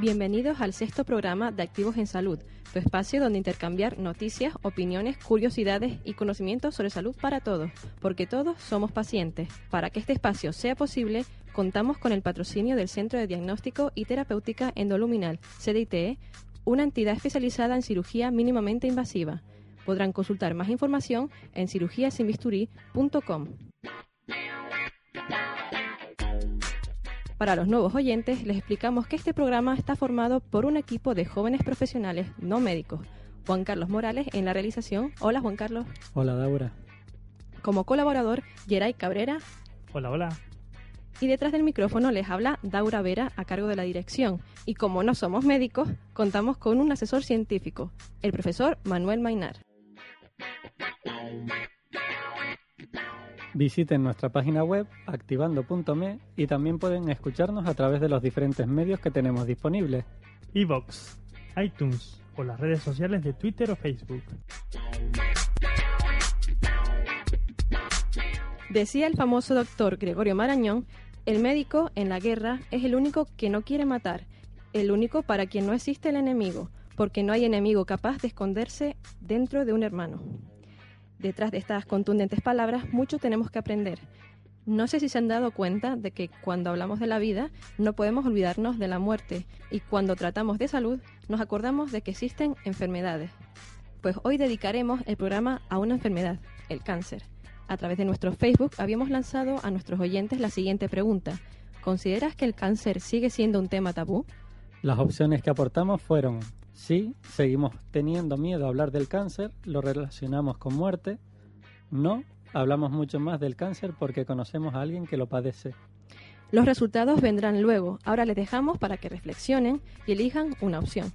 Bienvenidos al sexto programa de Activos en Salud, tu espacio donde intercambiar noticias, opiniones, curiosidades y conocimientos sobre salud para todos, porque todos somos pacientes. Para que este espacio sea posible, contamos con el patrocinio del Centro de Diagnóstico y Terapéutica Endoluminal, CDITE, una entidad especializada en cirugía mínimamente invasiva. Podrán consultar más información en cirugiasinbisturí.com. Para los nuevos oyentes, les explicamos que este programa está formado por un equipo de jóvenes profesionales no médicos. Juan Carlos Morales en la realización. Hola, Juan Carlos. Hola, Daura. Como colaborador, Geray Cabrera. Hola, hola. Y detrás del micrófono les habla Daura Vera a cargo de la dirección. Y como no somos médicos, contamos con un asesor científico, el profesor Manuel Mainar. Visiten nuestra página web activando.me y también pueden escucharnos a través de los diferentes medios que tenemos disponibles. iVox, iTunes o las redes sociales de Twitter o Facebook. Decía el famoso doctor Gregorio Marañón, el médico en la guerra es el único que no quiere matar, el único para quien no existe el enemigo, porque no hay enemigo capaz de esconderse dentro de un hermano. Detrás de estas contundentes palabras, mucho tenemos que aprender. No sé si se han dado cuenta de que cuando hablamos de la vida no podemos olvidarnos de la muerte y cuando tratamos de salud nos acordamos de que existen enfermedades. Pues hoy dedicaremos el programa a una enfermedad, el cáncer. A través de nuestro Facebook habíamos lanzado a nuestros oyentes la siguiente pregunta. ¿Consideras que el cáncer sigue siendo un tema tabú? Las opciones que aportamos fueron Sí, seguimos teniendo miedo a hablar del cáncer, lo relacionamos con muerte. No, hablamos mucho más del cáncer porque conocemos a alguien que lo padece. Los resultados vendrán luego. Ahora les dejamos para que reflexionen y elijan una opción.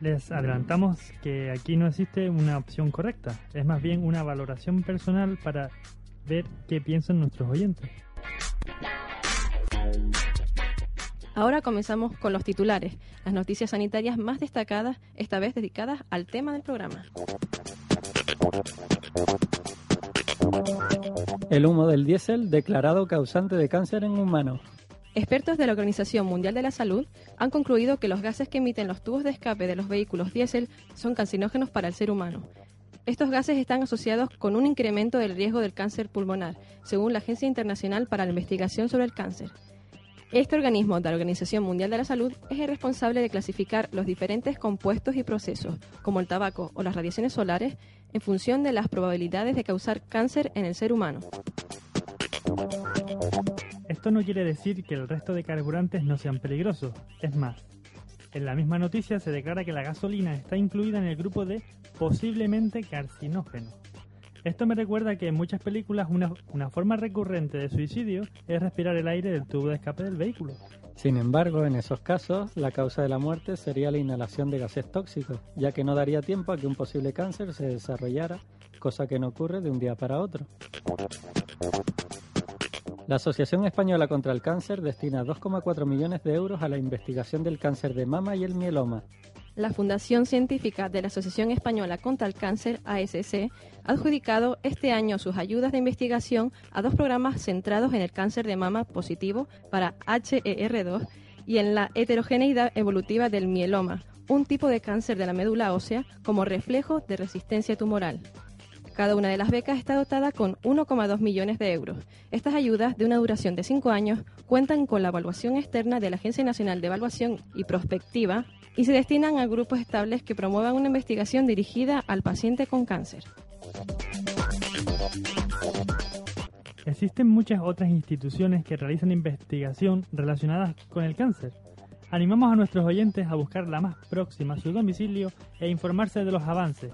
Les adelantamos que aquí no existe una opción correcta, es más bien una valoración personal para ver qué piensan nuestros oyentes. Ahora comenzamos con los titulares, las noticias sanitarias más destacadas, esta vez dedicadas al tema del programa. El humo del diésel declarado causante de cáncer en humanos. Expertos de la Organización Mundial de la Salud han concluido que los gases que emiten los tubos de escape de los vehículos diésel son cancinógenos para el ser humano. Estos gases están asociados con un incremento del riesgo del cáncer pulmonar, según la Agencia Internacional para la Investigación sobre el Cáncer. Este organismo de la Organización Mundial de la Salud es el responsable de clasificar los diferentes compuestos y procesos, como el tabaco o las radiaciones solares, en función de las probabilidades de causar cáncer en el ser humano. Esto no quiere decir que el resto de carburantes no sean peligrosos, es más, en la misma noticia se declara que la gasolina está incluida en el grupo de posiblemente carcinógeno. Esto me recuerda que en muchas películas una, una, forma recurrente de suicidio es respirar el aire del tubo de escape del vehículo. Sin embargo, en esos casos, la causa de la muerte sería la inhalación de gases tóxicos, ya que no daría tiempo a que un posible cáncer se desarrollara, cosa que no ocurre de un día para otro. La Asociación Española contra el Cáncer destina 2,4 millones de euros a la investigación del cáncer de mama y el mieloma, la Fundación Científica de la Asociación Española contra el Cáncer, ASC, ha adjudicado este año sus ayudas de investigación a dos programas centrados en el cáncer de mama positivo para HER2 y en la heterogeneidad evolutiva del mieloma, un tipo de cáncer de la médula ósea como reflejo de resistencia tumoral. Cada una de las becas está dotada con 1,2 millones de euros. Estas ayudas, de una duración de cinco años, cuentan con la evaluación externa de la Agencia Nacional de Evaluación y Prospectiva, y se destinan a grupos estables que promuevan una investigación dirigida al paciente con cáncer. Existen muchas otras instituciones que realizan investigación relacionadas con el cáncer. Animamos a nuestros oyentes a buscar la más próxima a su domicilio e informarse de los avances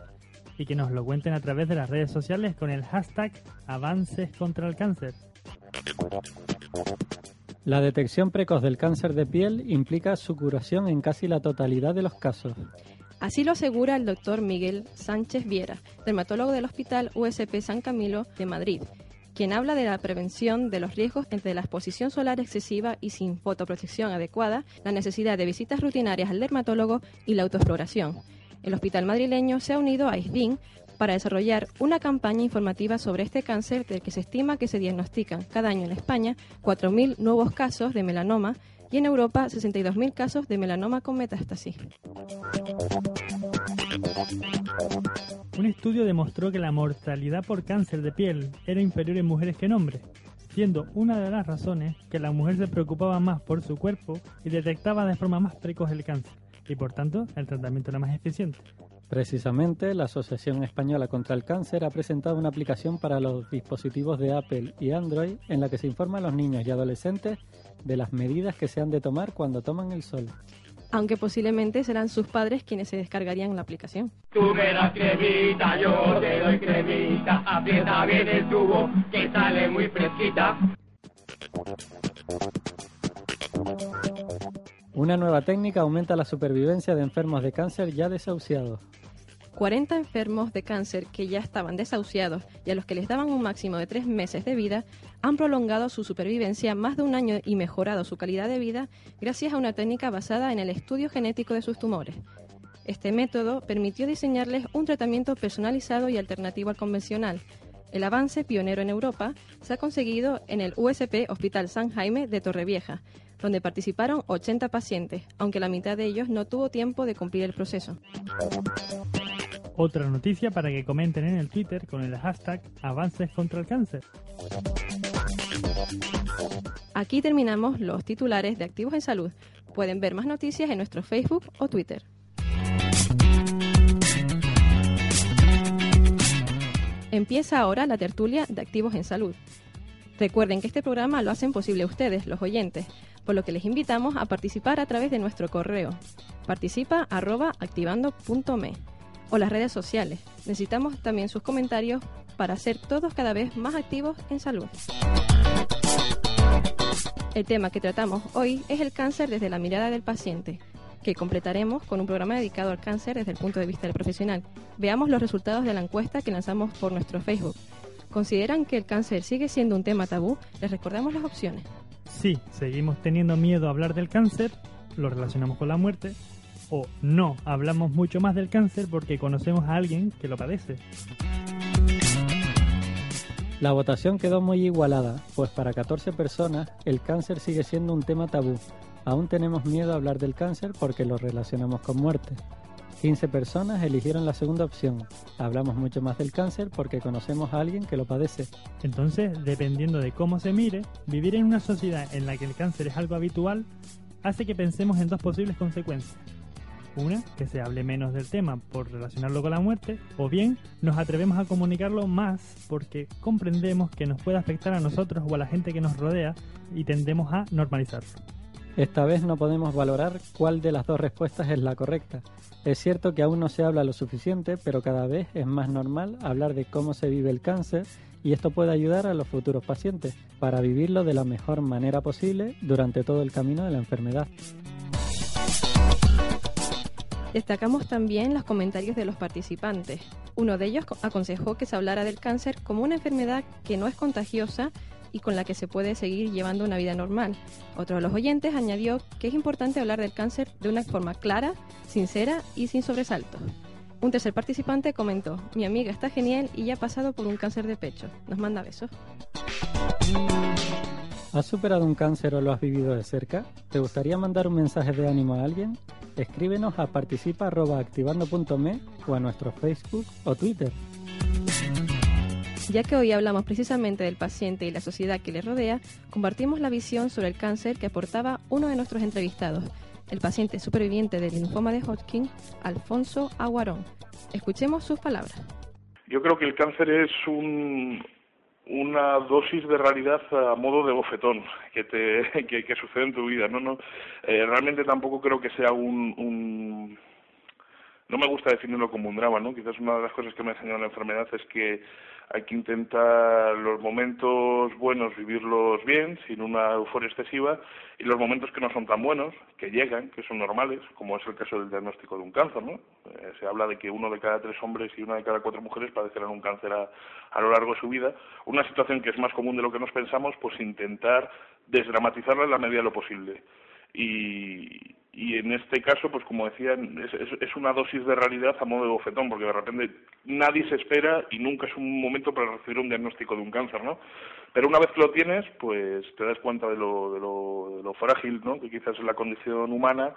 y que nos lo cuenten a través de las redes sociales con el hashtag Avances contra el Cáncer. La detección precoz del cáncer de piel implica su curación en casi la totalidad de los casos. Así lo asegura el doctor Miguel Sánchez Viera, dermatólogo del Hospital USP San Camilo de Madrid, quien habla de la prevención de los riesgos entre la exposición solar excesiva y sin fotoprotección adecuada, la necesidad de visitas rutinarias al dermatólogo y la autoexploración. El hospital madrileño se ha unido a ISDIN para desarrollar una campaña informativa sobre este cáncer del que se estima que se diagnostican cada año en España 4.000 nuevos casos de melanoma y en Europa 62.000 casos de melanoma con metástasis. Un estudio demostró que la mortalidad por cáncer de piel era inferior en mujeres que en hombres, siendo una de las razones que la mujer se preocupaba más por su cuerpo y detectaba de forma más precoz el cáncer, y por tanto el tratamiento era más eficiente. Precisamente, la Asociación Española contra el Cáncer ha presentado una aplicación para los dispositivos de Apple y Android en la que se informa a los niños y adolescentes de las medidas que se han de tomar cuando toman el sol. Aunque posiblemente serán sus padres quienes se descargarían la aplicación. Tú me das cremita, yo te doy cremita, aprieta bien el tubo que sale muy fresquita. Una nueva técnica aumenta la supervivencia de enfermos de cáncer ya desahuciados. 40 enfermos de cáncer que ya estaban desahuciados y a los que les daban un máximo de tres meses de vida han prolongado su supervivencia más de un año y mejorado su calidad de vida gracias a una técnica basada en el estudio genético de sus tumores. Este método permitió diseñarles un tratamiento personalizado y alternativo al convencional. El avance pionero en Europa se ha conseguido en el USP Hospital San Jaime de Torrevieja, donde participaron 80 pacientes, aunque la mitad de ellos no tuvo tiempo de cumplir el proceso. Otra noticia para que comenten en el Twitter con el hashtag Avances contra el Cáncer. Aquí terminamos los titulares de Activos en Salud. Pueden ver más noticias en nuestro Facebook o Twitter. Empieza ahora la tertulia de Activos en Salud. Recuerden que este programa lo hacen posible ustedes, los oyentes, por lo que les invitamos a participar a través de nuestro correo participa activando.me o las redes sociales. Necesitamos también sus comentarios para ser todos cada vez más activos en salud. El tema que tratamos hoy es el cáncer desde la mirada del paciente, que completaremos con un programa dedicado al cáncer desde el punto de vista del profesional. Veamos los resultados de la encuesta que lanzamos por nuestro Facebook. ¿Consideran que el cáncer sigue siendo un tema tabú? Les recordamos las opciones. Sí, seguimos teniendo miedo a hablar del cáncer, lo relacionamos con la muerte, o no, hablamos mucho más del cáncer porque conocemos a alguien que lo padece. La votación quedó muy igualada, pues para 14 personas el cáncer sigue siendo un tema tabú. Aún tenemos miedo a hablar del cáncer porque lo relacionamos con muerte. 15 personas eligieron la segunda opción. Hablamos mucho más del cáncer porque conocemos a alguien que lo padece. Entonces, dependiendo de cómo se mire, vivir en una sociedad en la que el cáncer es algo habitual hace que pensemos en dos posibles consecuencias. Una, que se hable menos del tema por relacionarlo con la muerte, o bien nos atrevemos a comunicarlo más porque comprendemos que nos puede afectar a nosotros o a la gente que nos rodea y tendemos a normalizarlo. Esta vez no podemos valorar cuál de las dos respuestas es la correcta. Es cierto que aún no se habla lo suficiente, pero cada vez es más normal hablar de cómo se vive el cáncer y esto puede ayudar a los futuros pacientes para vivirlo de la mejor manera posible durante todo el camino de la enfermedad. Destacamos también los comentarios de los participantes. Uno de ellos aconsejó que se hablara del cáncer como una enfermedad que no es contagiosa y con la que se puede seguir llevando una vida normal. Otro de los oyentes añadió que es importante hablar del cáncer de una forma clara, sincera y sin sobresaltos. Un tercer participante comentó, mi amiga está genial y ya ha pasado por un cáncer de pecho. Nos manda besos. ¿Has superado un cáncer o lo has vivido de cerca? ¿Te gustaría mandar un mensaje de ánimo a alguien? Escríbenos a participa.activando.me o a nuestro Facebook o Twitter. Ya que hoy hablamos precisamente del paciente y la sociedad que le rodea, compartimos la visión sobre el cáncer que aportaba uno de nuestros entrevistados, el paciente superviviente del linfoma de Hodgkin, Alfonso Aguarón. Escuchemos sus palabras. Yo creo que el cáncer es un, una dosis de realidad a modo de bofetón que te que, sucede en tu vida no no eh, realmente tampoco creo que sea un, un no me gusta definirlo como un drama no quizás una de las cosas que me ha enseñado la enfermedad es que hay que intentar los momentos buenos vivirlos bien, sin una euforia excesiva, y los momentos que no son tan buenos, que llegan, que son normales, como es el caso del diagnóstico de un cáncer, ¿no? Eh, se habla de que uno de cada tres hombres y una de cada cuatro mujeres padecerán un cáncer a, a lo largo de su vida. Una situación que es más común de lo que nos pensamos, pues intentar desdramatizarla en la medida de lo posible. Y, y en este caso, pues como decía, es, una dosis de realidad a modo de bofetón, porque de repente nadie se espera y nunca es un momento para recibir un diagnóstico de un cáncer, ¿no? Pero una vez que lo tienes, pues te das cuenta de lo, de lo, de lo frágil, ¿no? Que quizás es la condición humana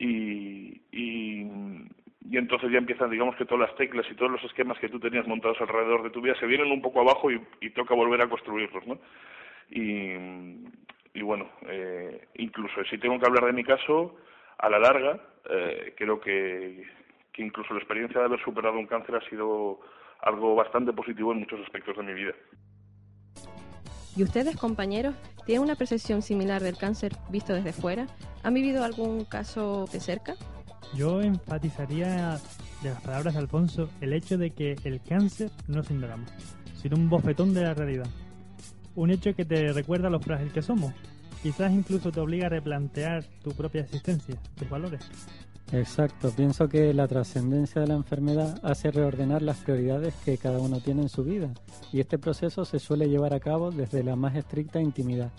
y, y, y entonces ya empiezan, digamos que todas las teclas y todos los esquemas que tú tenías montados alrededor de tu vida se vienen un poco abajo y, y toca volver a construirlos, ¿no? Y, y bueno, eh, incluso si tengo que hablar de mi caso, a la larga, eh, creo que, que incluso la experiencia de haber superado un cáncer ha sido algo bastante positivo en muchos aspectos de mi vida. ¿Y ustedes, compañeros, tienen una percepción similar del cáncer visto desde fuera? ¿Han vivido algún caso de cerca? Yo enfatizaría de las palabras de Alfonso el hecho de que el cáncer no es un drama, sino un bofetón de la realidad. Un hecho que te recuerda lo frágil que somos quizás incluso te obliga a replantear tu propia existencia, tus valores. Exacto, pienso que la trascendencia de la enfermedad hace reordenar las prioridades que cada uno tiene en su vida y este proceso se suele llevar a cabo desde la más estricta intimidad.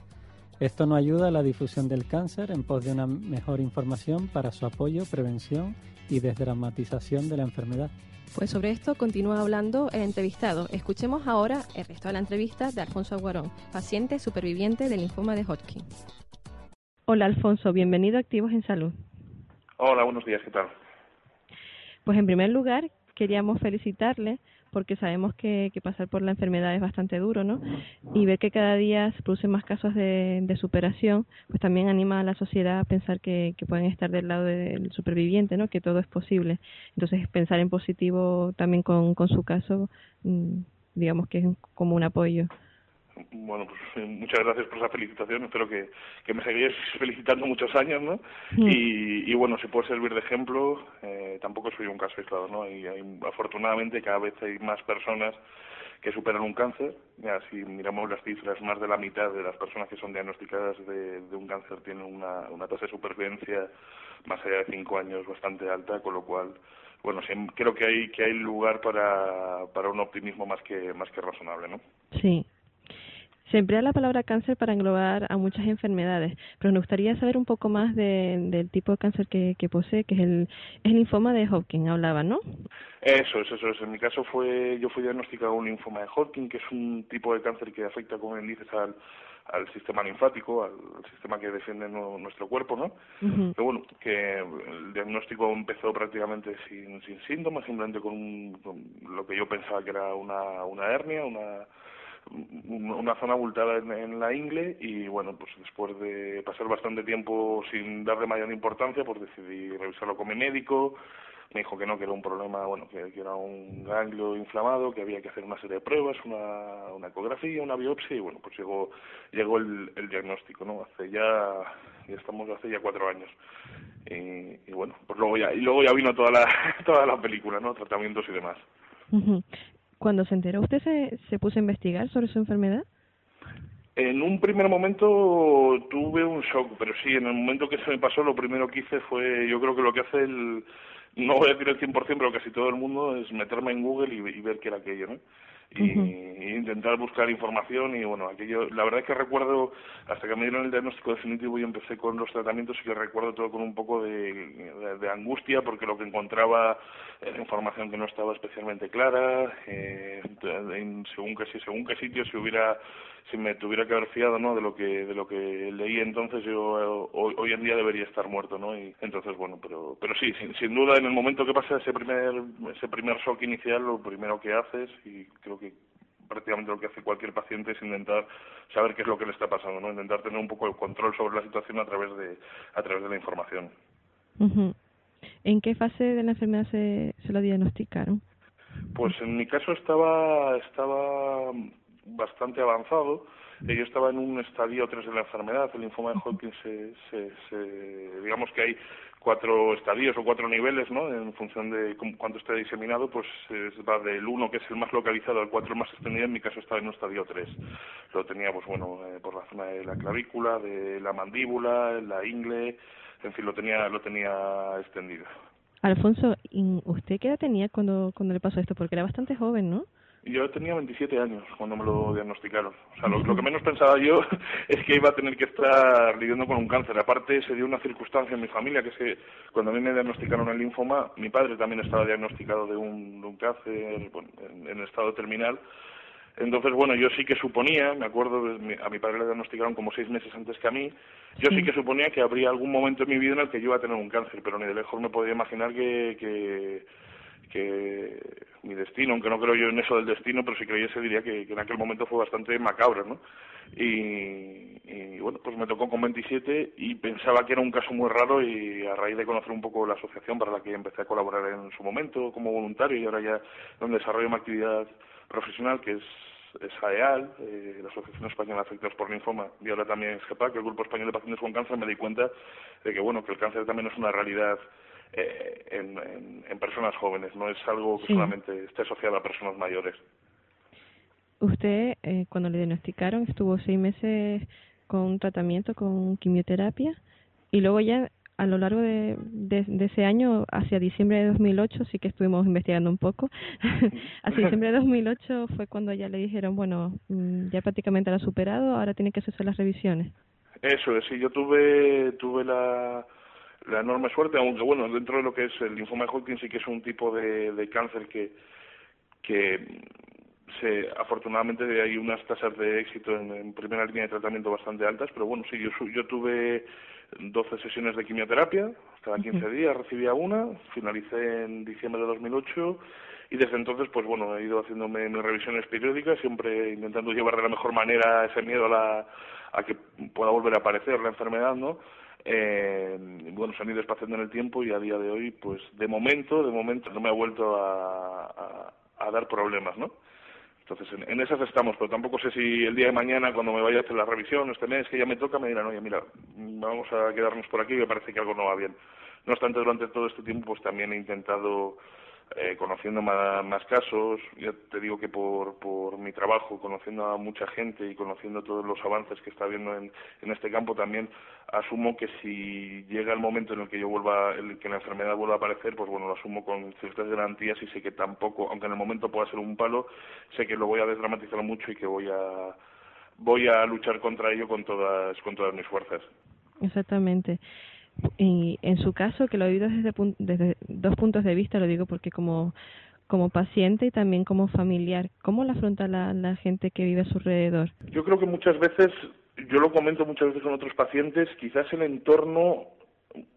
Esto no ayuda a la difusión del cáncer en pos de una mejor información para su apoyo, prevención y desdramatización de la enfermedad. Pues sobre esto continúa hablando el entrevistado. Escuchemos ahora el resto de la entrevista de Alfonso Aguarón, paciente superviviente del linfoma de Hodgkin. Hola Alfonso, bienvenido a Activos en Salud. Hola, buenos días, ¿qué tal? Pues en primer lugar, queríamos felicitarle porque sabemos que, pasar por la enfermedad es bastante duro, ¿no? Y ver que cada día se producen más casos de, superación, pues también anima a la sociedad a pensar que, pueden estar del lado del superviviente, ¿no? Que todo es posible. Entonces, pensar en positivo también con, con su caso, mm, digamos que es como un apoyo. Bueno, pues eh, muchas gracias por esa felicitación. Espero que, que me seguís felicitando muchos años, ¿no? Mm. Y, y, bueno, si puede servir de ejemplo, eh, tampoco soy un caso aislado, ¿no? Y hay, afortunadamente cada vez hay más personas que superan un cáncer. Ya, si miramos las cifras, más de la mitad de las personas que son diagnosticadas de, de un cáncer tienen una, una tasa de supervivencia más allá de cinco años bastante alta, con lo cual bueno, sí, creo que hay que hay lugar para, para un optimismo más que más que razonable, ¿no? Sí, se emplea la palabra cáncer para englobar a muchas enfermedades, pero me gustaría saber un poco más del tipo de cáncer que, posee, que es el, el linfoma de Hodgkin, hablaba, ¿no? Eso es, eso es. En mi caso fue, yo fui diagnosticado un linfoma de Hodgkin, que es un tipo de cáncer que afecta, como bien dices, al, al sistema linfático, al, sistema que defiende nuestro cuerpo, ¿no? Pero bueno, que el diagnóstico empezó prácticamente sin, sin síntomas, simplemente con, con, lo que yo pensaba que era una, una hernia, una una zona abultada en, la ingle y bueno, pues después de pasar bastante tiempo sin darle mayor importancia, pues decidí revisarlo con mi médico, me dijo que no, que era un problema, bueno, que, era un ganglio inflamado, que había que hacer una serie de pruebas, una, una ecografía, una biopsia y bueno, pues llegó, llegó el, el diagnóstico, ¿no? Hace ya, ya estamos hace ya cuatro años. Y, y, bueno, pues luego ya, y luego ya vino toda la, toda la película, ¿no? Tratamientos y demás. Cuando se enteró, ¿usted se, se puso a investigar sobre su enfermedad? En un primer momento tuve un shock, pero sí, en el momento que se me pasó, lo primero que hice fue, yo creo que lo que hace el, no voy a decir el 100%, pero casi todo el mundo, es meterme en Google y, y ver qué era aquello, ¿no? Y, intentar buscar información y bueno, aquello, la verdad es que recuerdo, hasta que me dieron el diagnóstico definitivo y empecé con los tratamientos y que recuerdo todo con un poco de, de, angustia porque lo que encontraba era información que no estaba especialmente clara, eh, según qué según qué sitio si hubiera si me tuviera que haber fiado no de lo que de lo que leí entonces yo hoy, hoy en día debería estar muerto no y entonces bueno pero pero sí sin, sin duda en el momento que pasa ese primer ese primer shock inicial lo primero que haces y creo que prácticamente lo que hace cualquier paciente es intentar saber qué es lo que le está pasando no intentar tener un poco el control sobre la situación a través de a través de la información. ¿En qué fase de la enfermedad se, se lo diagnosticaron? Pues en mi caso estaba estaba bastante avanzado. Yo estaba en un estadio 3 de la enfermedad, el linfoma de Hodgkin se, se, digamos que hay cuatro estadios o cuatro niveles, ¿no? En función de cuánto esté diseminado, pues va del 1, que es el más localizado, al 4 más extendido. En mi caso estaba en un estadio 3. Lo tenía, pues bueno, eh, por la zona de la clavícula, de la mandíbula, la ingle, en fin, lo tenía, lo tenía extendido. Alfonso, ¿usted qué edad tenía cuando, cuando le pasó esto? Porque era bastante joven, ¿no? Yo tenía 27 años cuando me lo diagnosticaron. O sea, lo, que menos pensaba yo es que iba a tener que estar lidiando con un cáncer. Aparte, se dio una circunstancia en mi familia, que es que cuando a mí me diagnosticaron el linfoma, mi padre también estaba diagnosticado de un, cáncer en, en estado terminal. Entonces, bueno, yo sí que suponía, me acuerdo, a mi padre le diagnosticaron como seis meses antes que a mí, yo sí, que suponía que habría algún momento en mi vida en el que yo iba a tener un cáncer, pero ni de lejos me podía imaginar que, que, que mi destino, aunque no creo yo en eso del destino, pero si creyese diría que, en aquel momento fue bastante macabro, ¿no? Y, y, bueno, pues me tocó con 27 y pensaba que era un caso muy raro y a raíz de conocer un poco la asociación para la que empecé a colaborar en su momento como voluntario y ahora ya donde desarrollo mi actividad profesional que es, es AEAL, eh, la Asociación Española de Afectados por Linfoma, y ahora también es GEPAC, el Grupo Español de Pacientes con Cáncer, me di cuenta de que bueno que el cáncer también es una realidad eh, en, en, personas jóvenes, no es algo que solamente esté asociado a personas mayores. Usted, eh, cuando le diagnosticaron, estuvo seis meses con tratamiento, con quimioterapia, y luego ya a lo largo de, de, ese año, hacia diciembre de 2008, sí que estuvimos investigando un poco. hacia diciembre de 2008 fue cuando ya le dijeron, bueno, mm, ya prácticamente lo ha superado, ahora tiene que hacerse las revisiones. Eso es, sí, yo tuve, tuve la, la enorme suerte, aunque bueno, dentro de lo que es el linfoma de Hodgkin sí que es un tipo de, de cáncer que, que se, afortunadamente hay unas tasas de éxito en, primera línea de tratamiento bastante altas, pero bueno, sí, yo, yo tuve 12 sesiones de quimioterapia, cada 15 días recibía una, finalicé en diciembre de 2008 y desde entonces, pues bueno, he ido haciéndome mis revisiones periódicas, siempre intentando llevar de la mejor manera ese miedo a, la, a que pueda volver a aparecer la enfermedad, ¿no? Eh, bueno, se han ido espaciando en el tiempo y a día de hoy, pues de momento, de momento no me ha vuelto a, a, dar problemas, ¿no? Entonces, en, esas estamos, pero tampoco sé si el día de mañana, cuando me vaya a hacer la revisión, este mes que ya me toca, me dirán, oye, mira, vamos a quedarnos por aquí, me parece que algo no va bien. No obstante, durante todo este tiempo, pues también he intentado eh, conociendo más, casos, ya te digo que por, por mi trabajo, conociendo a mucha gente y conociendo todos los avances que está habiendo en, en este campo, también asumo que si llega el momento en el que yo vuelva, el que la enfermedad vuelva a aparecer, pues bueno, lo asumo con ciertas garantías y sé que tampoco, aunque en el momento pueda ser un palo, sé que lo voy a desdramatizar mucho y que voy a voy a luchar contra ello con todas con todas mis fuerzas. Exactamente y en su caso, que lo he oído desde, desde dos puntos de vista, lo digo porque como, como paciente y también como familiar, ¿cómo la afronta la, la gente que vive a su alrededor? Yo creo que muchas veces, yo lo comento muchas veces con otros pacientes, quizás el entorno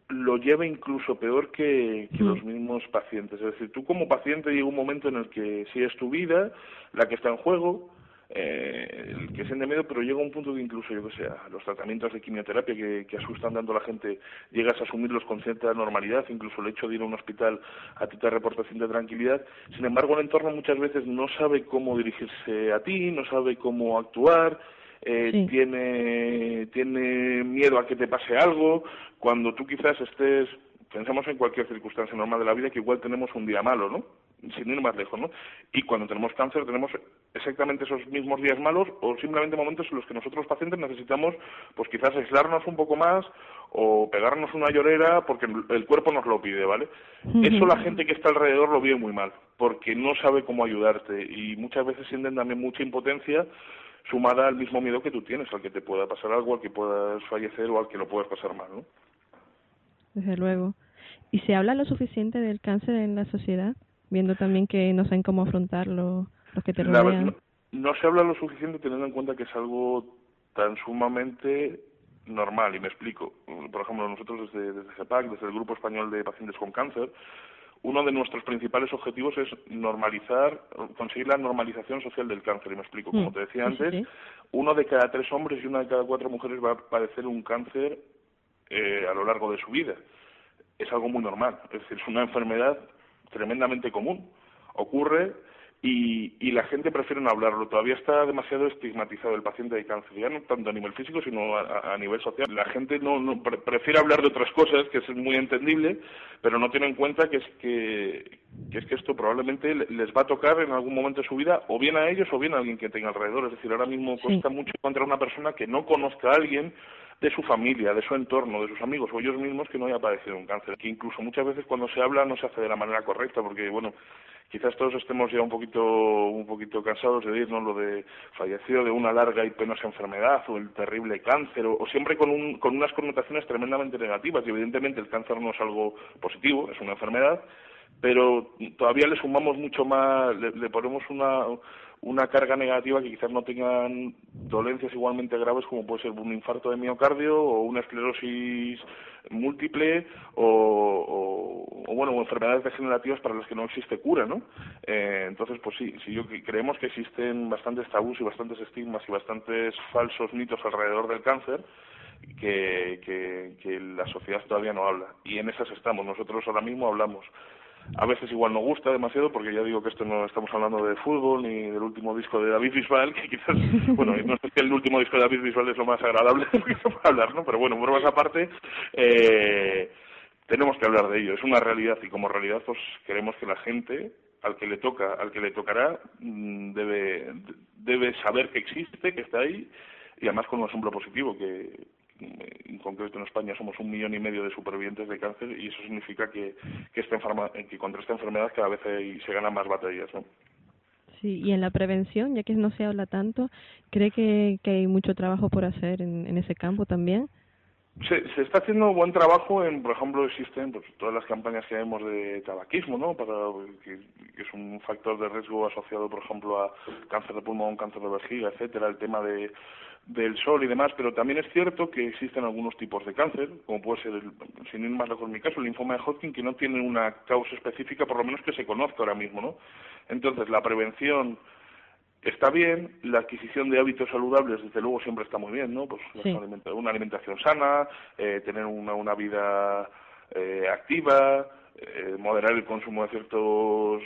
lo lleva incluso peor que, que los mismos pacientes. Es decir, tú como paciente llega un momento en el que si es tu vida la que está en juego, eh, el que miedo, pero llega un punto de incluso, yo que sé, los tratamientos de quimioterapia que, que asustan tanto a la gente, llegas a asumirlos con cierta normalidad, incluso el hecho de ir a un hospital a ti te reporta cierta tranquilidad. Sin embargo, el entorno muchas veces no sabe cómo dirigirse a ti, no sabe cómo actuar, eh, tiene, tiene miedo a que te pase algo, cuando tú quizás estés pensamos en cualquier circunstancia normal de la vida que igual tenemos un día malo, ¿no? Sin ir más lejos, ¿no? Y cuando tenemos cáncer tenemos exactamente esos mismos días malos o simplemente momentos en los que nosotros los pacientes necesitamos, pues quizás aislarnos un poco más o pegarnos una llorera porque el cuerpo nos lo pide, ¿vale? Eso la gente que está alrededor lo vive muy mal, porque no sabe cómo ayudarte y muchas veces sienten también mucha impotencia sumada al mismo miedo que tú tienes, al que te pueda pasar algo, al que puedas fallecer o al que lo puedas pasar mal, ¿no? Desde luego. ¿Y se habla lo suficiente del cáncer en la sociedad? Viendo también que no saben cómo afrontarlo los que te rodean. no, se habla lo suficiente teniendo en cuenta que es algo tan sumamente normal, y me explico. Por ejemplo, nosotros desde, desde CEPAC, desde el Grupo Español de Pacientes con Cáncer, uno de nuestros principales objetivos es normalizar, conseguir la normalización social del cáncer. Y me explico, como mm, te decía antes, uno de cada tres hombres y una de cada cuatro mujeres va a padecer un cáncer eh, a lo largo de su vida es algo muy normal, es decir, es una enfermedad tremendamente común. Ocurre y, y, la gente prefiere no hablarlo. Todavía está demasiado estigmatizado el paciente de cáncer, ya no tanto a nivel físico, sino a, nivel social. La gente no, no prefiere hablar de otras cosas, que es muy entendible, pero no tiene en cuenta que es que, que es que esto probablemente les va a tocar en algún momento de su vida, o bien a ellos o bien a alguien que tenga alrededor. Es decir, ahora mismo cuesta mucho encontrar una persona que no conozca a alguien de su familia, de su entorno, de sus amigos o ellos mismos que no haya padecido un cáncer. Que incluso muchas veces cuando se habla no se hace de la manera correcta, porque bueno, quizás todos estemos ya un poquito un poquito cansados de decirnos lo de fallecido de una larga y penosa enfermedad o el terrible cáncer o, siempre con, un, con unas connotaciones tremendamente negativas y evidentemente el cáncer no es algo positivo es una enfermedad pero todavía le sumamos mucho más le ponemos una una carga negativa que quizás no tengan dolencias igualmente graves como puede ser un infarto de miocardio o una esclerosis múltiple o, bueno enfermedades degenerativas para las que no existe cura no eh, entonces pues sí sí yo creemos que existen bastantes tabús y bastantes estigmas y bastantes falsos mitos alrededor del cáncer que, que la sociedad todavía no habla. Y en esas estamos. Nosotros ahora mismo hablamos a veces igual no gusta demasiado porque ya digo que esto no estamos hablando de fútbol ni del último disco de David Bisbal que quizás bueno no sé si el último disco de David Bisbal es lo más agradable que hablar no pero bueno por más aparte eh, tenemos que hablar de ello. Es una realidad y como realidad pues queremos que la gente al que le toca al que le tocará mm, debe debe saber que existe que está ahí y además con un ejemplo positivo que en concreto en España somos un millón y medio de supervivientes de cáncer y eso significa que, que, esta que contra esta enfermedad cada vez se ganan más batallas. ¿no? Sí, y en la prevención, ya que no se habla tanto, ¿cree que, que hay mucho trabajo por hacer en, en ese campo también? Se, se, está haciendo buen trabajo en, por ejemplo, existen pues, todas las campañas que vemos de tabaquismo, ¿no? Para, que, que, es un factor de riesgo asociado, por ejemplo, a cáncer de pulmón, cáncer de vejiga, etcétera, el tema de del sol y demás, pero también es cierto que existen algunos tipos de cáncer, como puede ser, el, sin ir más lejos en mi caso, el linfoma de Hodgkin, que no tiene una causa específica, por lo menos que se conozca ahora mismo, ¿no? Entonces, la prevención está bien, la adquisición de hábitos saludables, desde luego, siempre está muy bien, ¿no? Pues sí. una alimentación sana, eh, tener una, una vida eh, activa, eh, moderar el consumo de ciertos,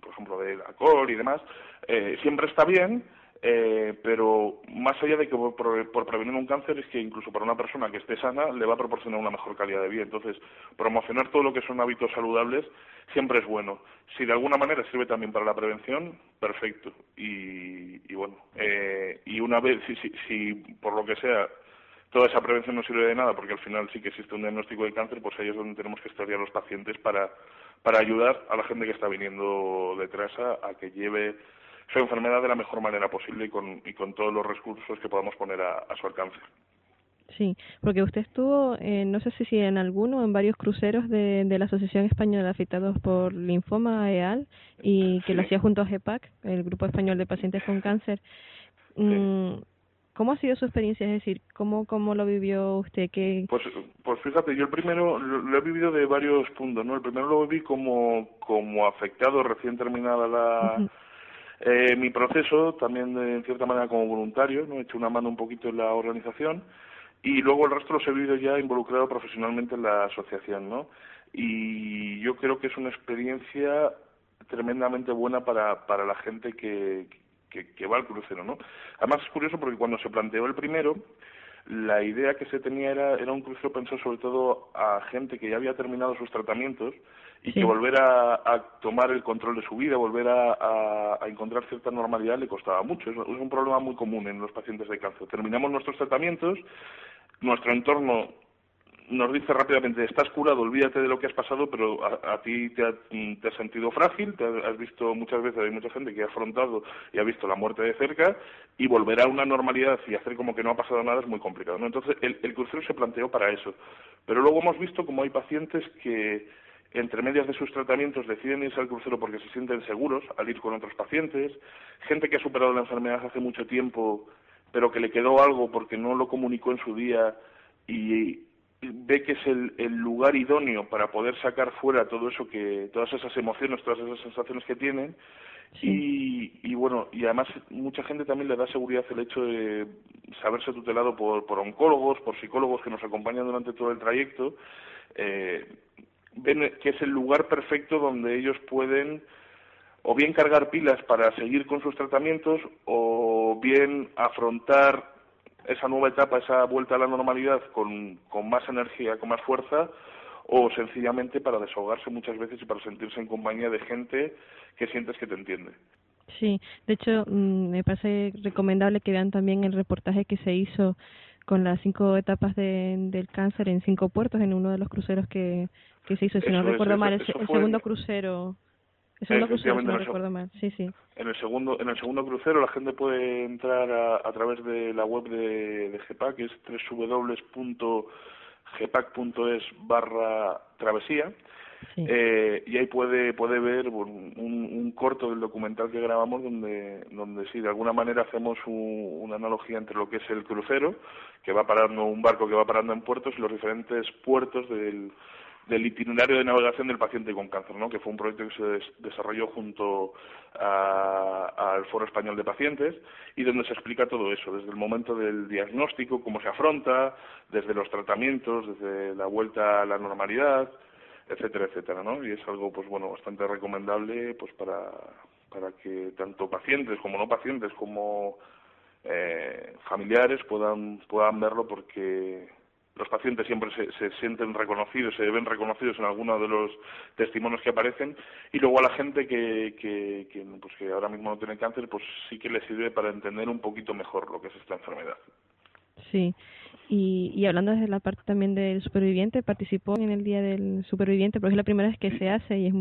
por ejemplo, de alcohol y demás, eh, siempre está bien, eh, pero más allá de que por, por, prevenir un cáncer es que incluso para una persona que esté sana le va a proporcionar una mejor calidad de vida. Entonces, promocionar todo lo que son hábitos saludables siempre es bueno. Si de alguna manera sirve también para la prevención, perfecto. Y, y bueno, eh, y una vez, si, si, si por lo que sea toda esa prevención no sirve de nada, porque al final sí que existe un diagnóstico de cáncer, pues ahí es donde tenemos que estudiar a los pacientes para, para ayudar a la gente que está viniendo detrás a, a que lleve su enfermedad de la mejor manera posible y con, y con todos los recursos que podamos poner a, a su alcance. Sí, porque usted estuvo, eh, no sé si en alguno, en varios cruceros de, de la Asociación Española de Afectados por Linfoma EAL y que sí. lo hacía junto a GEPAC, el Grupo Español de Pacientes con Cáncer. Mm, sí. ¿Cómo ha sido su experiencia? Es decir, ¿cómo, cómo lo vivió usted? ¿Qué... Pues, pues fíjate, yo el primero lo, lo, he vivido de varios puntos, ¿no? El primero lo viví como, como afectado recién terminada la... Uh -huh eh, mi proceso, también de, en cierta manera como voluntario, ¿no? he hecho una mano un poquito en la organización y luego el resto los he vivido ya involucrado profesionalmente en la asociación. ¿no? Y yo creo que es una experiencia tremendamente buena para, para la gente que, que, que va al crucero. ¿no? Además es curioso porque cuando se planteó el primero, la idea que se tenía era, era un crucero pensado sobre todo a gente que ya había terminado sus tratamientos y sí. que volver a, a, tomar el control de su vida, volver a, a, a, encontrar cierta normalidad le costaba mucho. Es, es un problema muy común en los pacientes de cáncer. Terminamos nuestros tratamientos, nuestro entorno nos dice rápidamente, estás curado, olvídate de lo que has pasado, pero a, a ti te, ha, te has sentido frágil, te has visto muchas veces, hay mucha gente que ha afrontado y ha visto la muerte de cerca, y volver a una normalidad y hacer como que no ha pasado nada es muy complicado. ¿no? Entonces, el, el crucero se planteó para eso. Pero luego hemos visto como hay pacientes que entre medias de sus tratamientos deciden irse al crucero porque se sienten seguros al ir con otros pacientes, gente que ha superado la enfermedad hace mucho tiempo pero que le quedó algo porque no lo comunicó en su día y ve que es el, el lugar idóneo para poder sacar fuera todo eso que todas esas emociones todas esas sensaciones que tienen sí. y, y bueno y además mucha gente también le da seguridad el hecho de saberse tutelado por, por oncólogos por psicólogos que nos acompañan durante todo el trayecto eh, ven que es el lugar perfecto donde ellos pueden o bien cargar pilas para seguir con sus tratamientos o bien afrontar esa nueva etapa, esa vuelta a la normalidad con, con más energía, con más fuerza o sencillamente para desahogarse muchas veces y para sentirse en compañía de gente que sientes que te entiende. Sí, de hecho mm, me parece recomendable que vean también el reportaje que se hizo con las cinco etapas de, del cáncer en cinco puertos en uno de los cruceros que, que se hizo, si no recuerdo mal, el, segundo crucero. El segundo crucero, si no recuerdo mal, sí, sí. En el segundo, en el segundo crucero la gente puede entrar a, a través de la web de, de GEPAC, que es www.gepac.es barra travesía, eh, y ahí puede puede ver un, un, corto del documental que grabamos donde donde sí de alguna manera hacemos una analogía entre lo que es el crucero que va parando un barco que va parando en puertos y los diferentes puertos del del itinerario de navegación del paciente con cáncer, ¿no? que fue un proyecto que se desarrolló junto al Foro Español de Pacientes y donde se explica todo eso, desde el momento del diagnóstico, cómo se afronta, desde los tratamientos, desde la vuelta a la normalidad, etcétera, etcétera, ¿no? Y es algo, pues bueno, bastante recomendable, pues para, para que tanto pacientes como no pacientes como eh, familiares puedan, puedan verlo porque los pacientes siempre se, se, sienten reconocidos, se ven reconocidos en alguno de los testimonios que aparecen y luego a la gente que, que, que, pues que ahora mismo no tiene cáncer, pues sí que les sirve para entender un poquito mejor lo que es esta enfermedad. Sí, y, y hablando desde la parte también del superviviente, participó en el Día del Superviviente, porque es la primera vez que se hace y es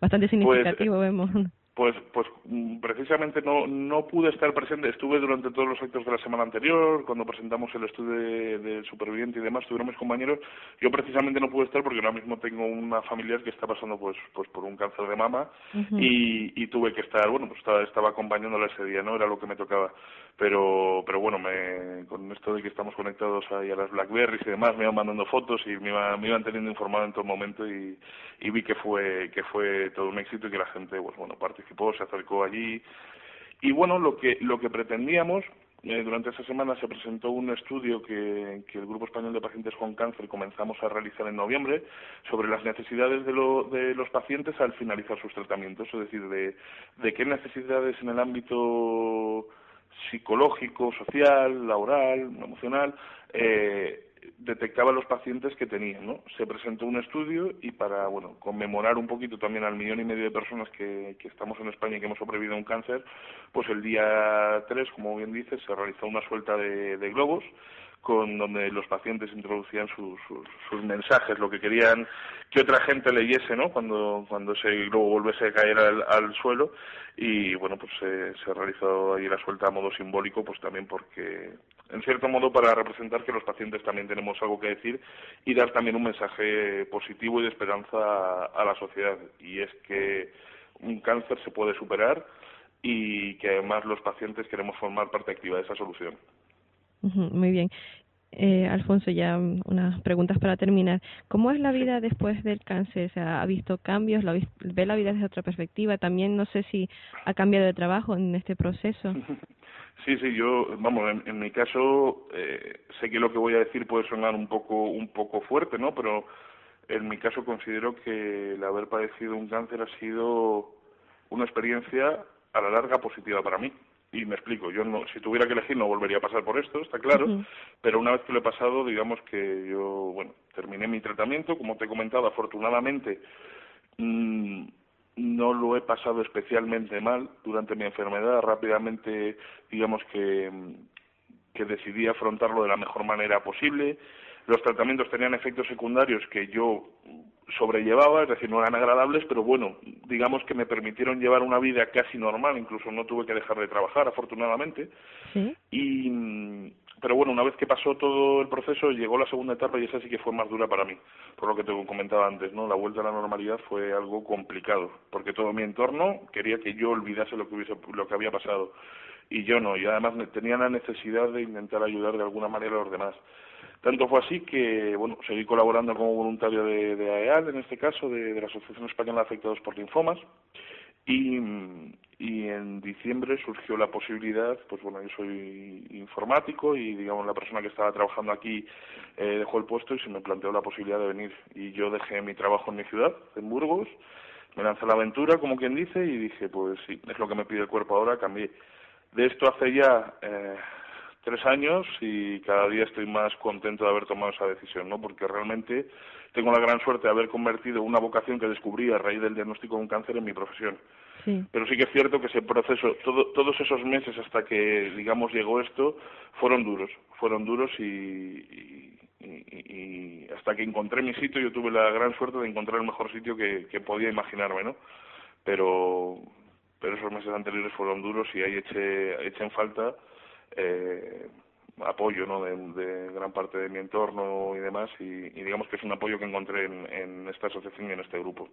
bastante pues, significativo, vemos. Pues, pues mm, precisamente no, no pude estar presente. Estuve durante todos los actos de la semana anterior, cuando presentamos el estudio del superviviente y demás, estuvieron mis compañeros. Yo precisamente no pude estar porque ahora mismo tengo una familiar que está pasando pues, pues por un cáncer de mama y, y tuve que estar, bueno, pues estaba, estaba acompañándola ese día, ¿no? Era lo que me tocaba. Pero, pero bueno, me, con esto de que estamos conectados ahí a las Blackberries y demás, me iban mandando fotos y me, me iban teniendo informado en todo momento y, y vi que fue, que fue todo un éxito y que la gente, pues bueno, participó, se acercó allí. Y bueno, lo que, lo que pretendíamos, eh, durante esa semana se presentó un estudio que, que, el Grupo Español de Pacientes con Cáncer comenzamos a realizar en noviembre sobre las necesidades de, lo, de los pacientes al finalizar sus tratamientos, es decir, de, de qué necesidades en el ámbito psicológico, social, laboral, emocional, eh, detectaba los pacientes que tenían, ¿no? Se presentó un estudio y para, bueno, conmemorar un poquito también al millón y medio de personas que, que estamos en España y que hemos sobrevivido a un cáncer, pues el día 3, como bien dices, se realizó una suelta de, de globos con donde los pacientes introducían sus, sus, mensajes, lo que querían que otra gente leyese, ¿no? Cuando cuando ese globo volviese a caer al, al suelo y bueno, pues se, se realizó ahí la suelta a modo simbólico, pues también porque en cierto modo para representar que los pacientes también tenemos algo que decir y dar también un mensaje positivo y de esperanza a la sociedad y es que un cáncer se puede superar y que además los pacientes queremos formar parte activa de esa solución. Muy bien. Eh, Alfonso, ya unas preguntas para terminar. ¿Cómo es la vida después del cáncer? O sea, ¿Ha visto cambios? ¿Ve la vida desde otra perspectiva? También no sé si ha cambiado de trabajo en este proceso. Sí, sí, yo, vamos, en, en mi caso, eh, sé que lo que voy a decir puede sonar un poco, un poco fuerte, ¿no? Pero en mi caso considero que el haber padecido un cáncer ha sido una experiencia a la larga positiva para mí y me explico, yo no, si tuviera que elegir no volvería a pasar por esto, está claro, pero una vez que lo he pasado, digamos que yo, bueno, terminé mi tratamiento, como te he comentado, afortunadamente mmm, no lo he pasado especialmente mal durante mi enfermedad, rápidamente, digamos que, que decidí afrontarlo de la mejor manera posible, los tratamientos tenían efectos secundarios que yo sobrellevaba, es decir, no eran agradables, pero bueno, digamos que me permitieron llevar una vida casi normal, incluso no tuve que dejar de trabajar, afortunadamente. ¿Sí? Y, pero bueno, una vez que pasó todo el proceso, llegó la segunda etapa y esa sí que fue más dura para mí, por lo que te comentaba antes, ¿no? La vuelta a la normalidad fue algo complicado, porque todo mi entorno quería que yo olvidase lo que hubiese, lo que había pasado y yo no, y además tenía la necesidad de intentar ayudar de alguna manera a los demás. Tanto fue así que, bueno, seguí colaborando como voluntario de, de AEAL, en este caso, de, la Asociación Española de Afectados por Linfomas, y, y en diciembre surgió la posibilidad, pues bueno, yo soy informático y digamos la persona que estaba trabajando aquí eh, dejó el puesto y se me planteó la posibilidad de venir. Y yo dejé mi trabajo en mi ciudad, en Burgos, me lancé a la aventura, como quien dice, y dije, pues sí, es lo que me pide el cuerpo ahora, cambié. De esto hace ya eh, tres años y cada día estoy más contento de haber tomado esa decisión, ¿no? Porque realmente tengo la gran suerte de haber convertido una vocación que descubrí a raíz del diagnóstico de un cáncer en mi profesión. Pero sí que es cierto que ese proceso, todos esos meses hasta que, digamos, llegó esto, fueron duros, fueron duros y, hasta que encontré mi sitio, yo tuve la gran suerte de encontrar el mejor sitio que, podía imaginarme, ¿no? Pero, pero esos meses anteriores fueron duros y ahí eché, eché en falta eh, apoyo ¿no? de, gran parte de mi entorno y demás y, digamos que es un apoyo que encontré en, en esta asociación y en este grupo.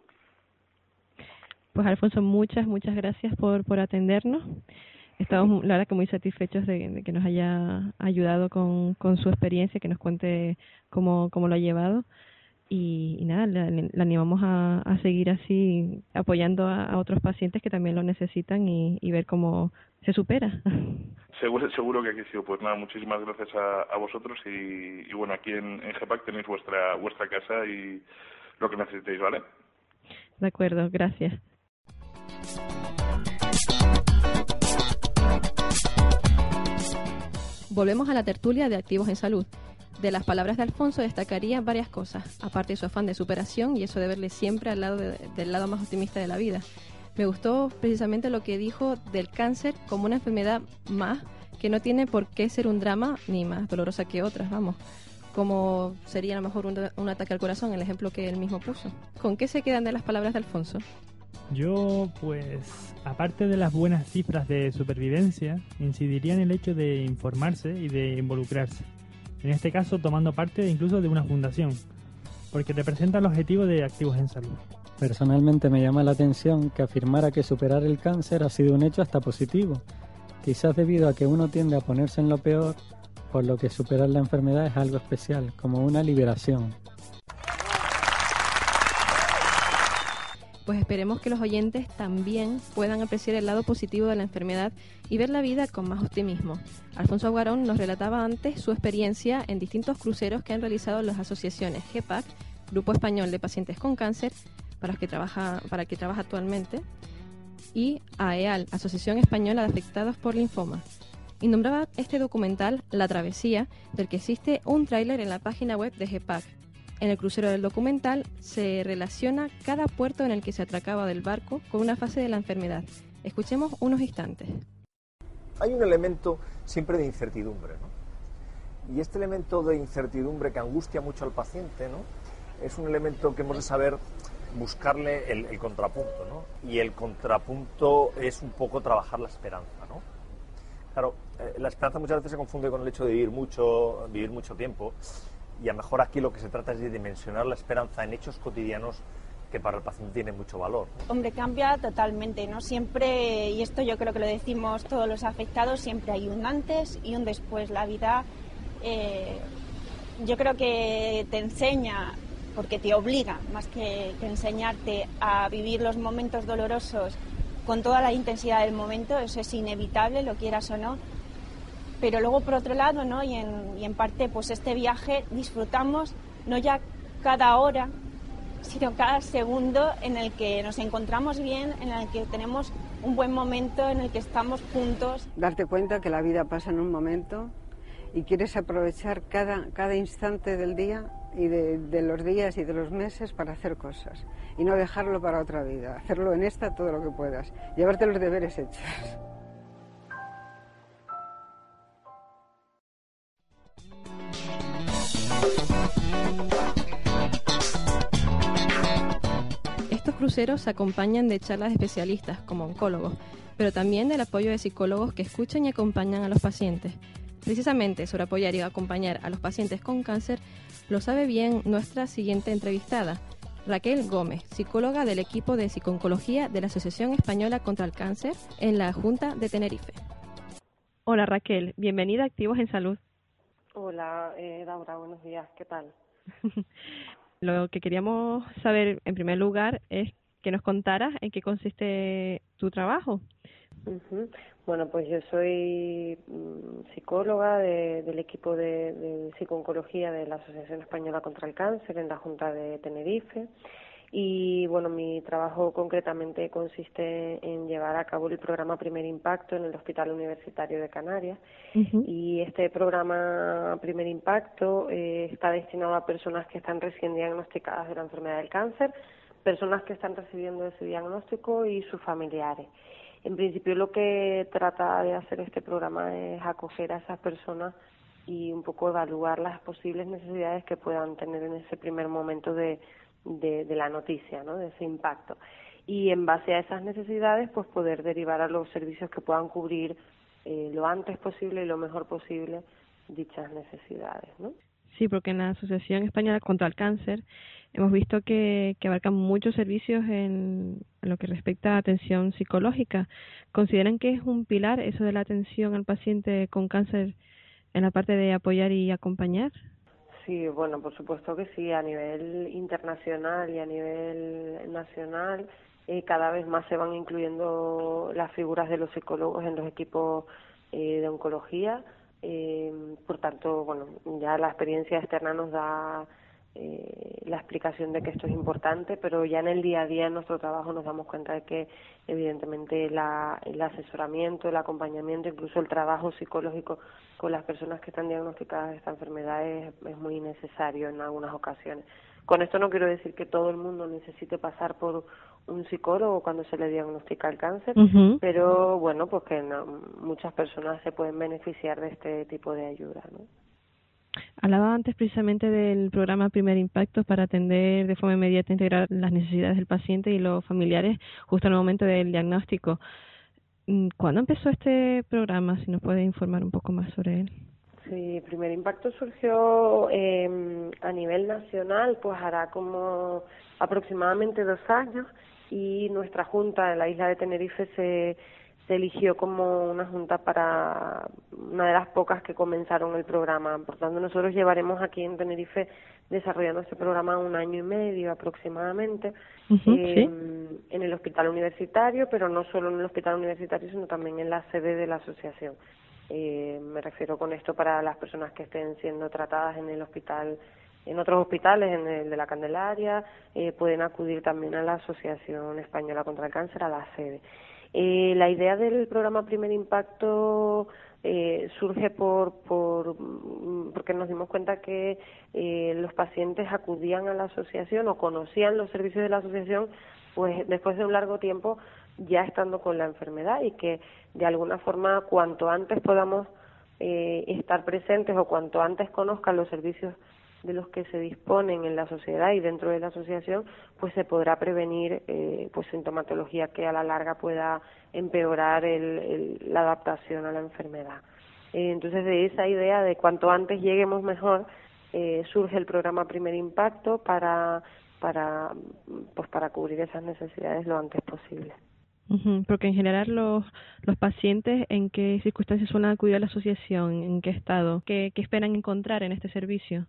Pues Alfonso, muchas, muchas gracias por, por atendernos. Estamos, la verdad, que muy satisfechos de, que nos haya ayudado con, con, su experiencia, que nos cuente cómo, cómo lo ha llevado. Y, nada, le, animamos a, a, seguir así, apoyando a, otros pacientes que también lo necesitan y, y ver cómo se supera. Seguro, seguro que aquí sido. Pues nada, muchísimas gracias a, a vosotros y, y, bueno, aquí en, en GEPAC tenéis vuestra, vuestra casa y lo que necesitéis, ¿vale? De acuerdo, gracias. Volvemos a la tertulia de Activos en Salud. De las palabras de Alfonso destacaría varias cosas, aparte de su afán de superación y eso de verle siempre al lado del lado más optimista de la vida. Me gustó precisamente lo que dijo del cáncer como una enfermedad más que no tiene por qué ser un drama ni más dolorosa que otras, vamos, como sería a lo mejor un, un ataque al corazón, el ejemplo que él mismo puso. ¿Con qué se quedan de las palabras de Alfonso? Yo, pues, aparte de las buenas cifras de supervivencia, incidiría en el hecho de informarse y de involucrarse. En este caso, tomando parte incluso de una fundación, porque representa el objetivo de Activos en Salud. Personalmente me llama la atención que afirmara que superar el cáncer ha sido un hecho hasta positivo, quizás debido a que uno tiende a ponerse en lo peor, por lo que superar la enfermedad es algo especial, como una liberación. Pues esperemos que los oyentes también puedan apreciar el lado positivo de la enfermedad y ver la vida con más optimismo. Alfonso Aguarón nos relataba antes su experiencia en distintos cruceros que han realizado las asociaciones GEPAC, Grupo Español de Pacientes con Cáncer, para, que trabaja, para que trabaja actualmente, y AEAL, Asociación Española de Afectados por Linfoma. Y nombraba este documental La Travesía, del que existe un tráiler en la página web de GEPAC, en el crucero del documental se relaciona cada puerto en el que se atracaba del barco con una fase de la enfermedad. Escuchemos unos instantes. Hay un elemento siempre de incertidumbre, ¿no? Y este elemento de incertidumbre que angustia mucho al paciente, ¿no? Es un elemento que hemos de saber buscarle el, contrapunto, ¿no? Y el contrapunto es un poco trabajar la esperanza, ¿no? Claro, eh, la esperanza muchas veces se confunde con el hecho de vivir mucho, vivir mucho tiempo y a lo mejor aquí lo que se trata es de dimensionar la esperanza en hechos cotidianos que para el paciente tienen mucho valor. Hombre, cambia totalmente, ¿no? Siempre, y esto yo creo que lo decimos todos los afectados, siempre hay un antes y un después. La vida, eh, yo creo que te enseña, porque te obliga, más que, que enseñarte a vivir los momentos dolorosos con toda la intensidad del momento, eso es inevitable, lo quieras o no, pero luego por otro lado, ¿no? y, en, parte, pues este viaje disfrutamos no ya cada hora, sino cada segundo en el que nos encontramos bien, en el que tenemos un buen momento, en el que estamos juntos. Darte cuenta que la vida pasa en un momento y quieres aprovechar cada, cada instante del día y de, de, los días y de los meses para hacer cosas y no dejarlo para otra vida, hacerlo en esta todo lo que puedas, llevarte los deberes hechos. Estos cruceros se acompañan de charlas de especialistas como oncólogos, pero también del apoyo de psicólogos que escuchan y acompañan a los pacientes. Precisamente sobre apoyar y acompañar a los pacientes con cáncer lo sabe bien nuestra siguiente entrevistada, Raquel Gómez, psicóloga del equipo de psiconcología de la Asociación Española contra el Cáncer en la Junta de Tenerife. Hola Raquel, bienvenida a Activos en Salud. Hola, eh, Laura, buenos días, ¿qué tal? Lo que queríamos saber en primer lugar es que nos contaras en qué consiste tu trabajo. Bueno, pues yo soy mm, psicóloga del equipo de, de psiconcología de la Asociación Española contra el Cáncer en la Junta de Tenerife y bueno, mi trabajo concretamente consiste en llevar a cabo el programa Primer Impacto en el Hospital Universitario de Canarias y este programa Primer Impacto eh, está destinado a personas que están recién diagnosticadas de la enfermedad del cáncer, personas que están recibiendo ese diagnóstico y sus familiares. En principio lo que trata de hacer este programa es acoger a esas personas y un poco evaluar las posibles necesidades que puedan tener en ese primer momento de, de, la noticia, ¿no? de ese impacto. Y en base a esas necesidades, pues poder derivar a los servicios que puedan cubrir eh, lo antes posible y lo mejor posible dichas necesidades. ¿no? Sí, porque en la Asociación Española contra el Cáncer hemos visto que, que abarcan muchos servicios en, en, lo que respecta a atención psicológica. ¿Consideran que es un pilar eso de la atención al paciente con cáncer en la parte de apoyar y acompañar? Sí, bueno, por supuesto que sí, a nivel internacional y a nivel nacional eh, cada vez más se van incluyendo las figuras de los psicólogos en los equipos eh, de oncología. Eh, por tanto, bueno, ya la experiencia externa nos da eh, la explicación de que esto es importante, pero ya en el día a día en nuestro trabajo nos damos cuenta de que evidentemente la, el asesoramiento, el acompañamiento, incluso el trabajo psicológico con las personas que están diagnosticadas de esta enfermedad es, es muy necesario en algunas ocasiones. Con esto no quiero decir que todo el mundo necesite pasar por un psicólogo cuando se le diagnostica el cáncer, pero bueno, pues que muchas personas se pueden beneficiar de este tipo de ayuda, ¿no? Hablaba antes precisamente del programa Primer Impacto para atender de forma inmediata integrar las necesidades del paciente y los familiares justo en el momento del diagnóstico. Mm, ¿Cuándo empezó este programa? Si nos puede informar un poco más sobre él. Sí, Primer Impacto surgió eh, a nivel nacional, pues hará como aproximadamente dos años y nuestra junta en la isla de Tenerife se se eligió como una junta para una de las pocas que comenzaron el programa. Por tanto, nosotros llevaremos aquí en Tenerife desarrollando este programa un año y medio aproximadamente eh, en el hospital universitario, pero no solo en el hospital universitario, sino también en la sede de la asociación. Eh, me refiero con esto para las personas que estén siendo tratadas en el hospital en otros hospitales, en el de la Candelaria, eh, pueden acudir también a la Asociación Española contra el Cáncer, a la sede. Eh, la idea del programa Primer Impacto eh, surge por, por, mm, porque nos dimos cuenta que eh, los pacientes acudían a la asociación o conocían los servicios de la asociación pues después de un largo tiempo ya estando con la enfermedad y que de alguna forma cuanto antes podamos eh, estar presentes o cuanto antes conozcan los servicios de los que se disponen en la sociedad y dentro de la asociación, pues se podrá prevenir eh, pues sintomatología que a la larga pueda empeorar el, la adaptación a la enfermedad. Eh, entonces, de esa idea de cuanto antes lleguemos mejor, eh, surge el programa Primer Impacto para para pues para cubrir esas necesidades lo antes posible. porque en general los, los pacientes, ¿en qué circunstancias suelen acudir a la asociación? ¿En qué estado? ¿Qué, qué esperan encontrar en este servicio?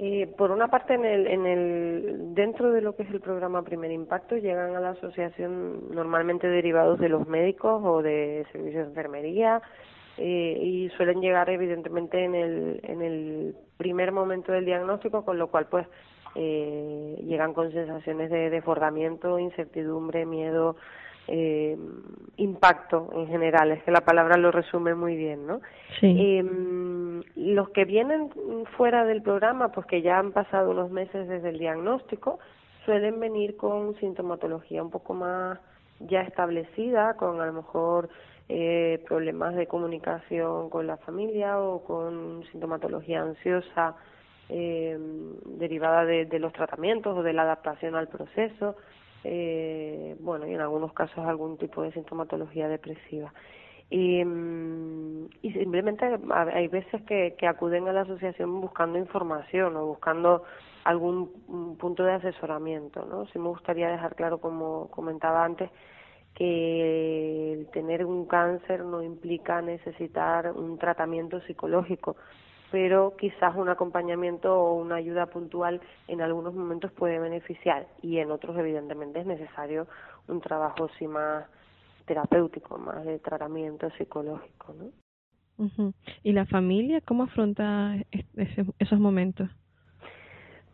Eh, por una parte, en el, en el, dentro de lo que es el programa Primer Impacto, llegan a la asociación normalmente derivados de los médicos o de servicios de enfermería eh, y suelen llegar evidentemente en el, en el primer momento del diagnóstico, con lo cual pues eh, llegan con sensaciones de desbordamiento, incertidumbre, miedo, eh, impacto en general, es que la palabra lo resume muy bien, ¿no? Sí. Eh, los que vienen fuera del programa, pues que ya han pasado unos meses desde el diagnóstico, suelen venir con sintomatología un poco más ya establecida, con a lo mejor eh, problemas de comunicación con la familia o con sintomatología ansiosa eh, derivada de, de los tratamientos o de la adaptación al proceso eh, bueno, y en algunos casos algún tipo de sintomatología depresiva. Y, mm, simplemente hay veces que, que acuden a la asociación buscando información o buscando algún mm, punto de asesoramiento, ¿no? Sí me gustaría dejar claro, como comentaba antes, que tener un cáncer no implica necesitar un tratamiento psicológico pero quizás un acompañamiento o una ayuda puntual en algunos momentos puede beneficiar y en otros evidentemente es necesario un trabajo sí más terapéutico, más de tratamiento psicológico, ¿no? ¿Y la familia cómo afronta esos momentos?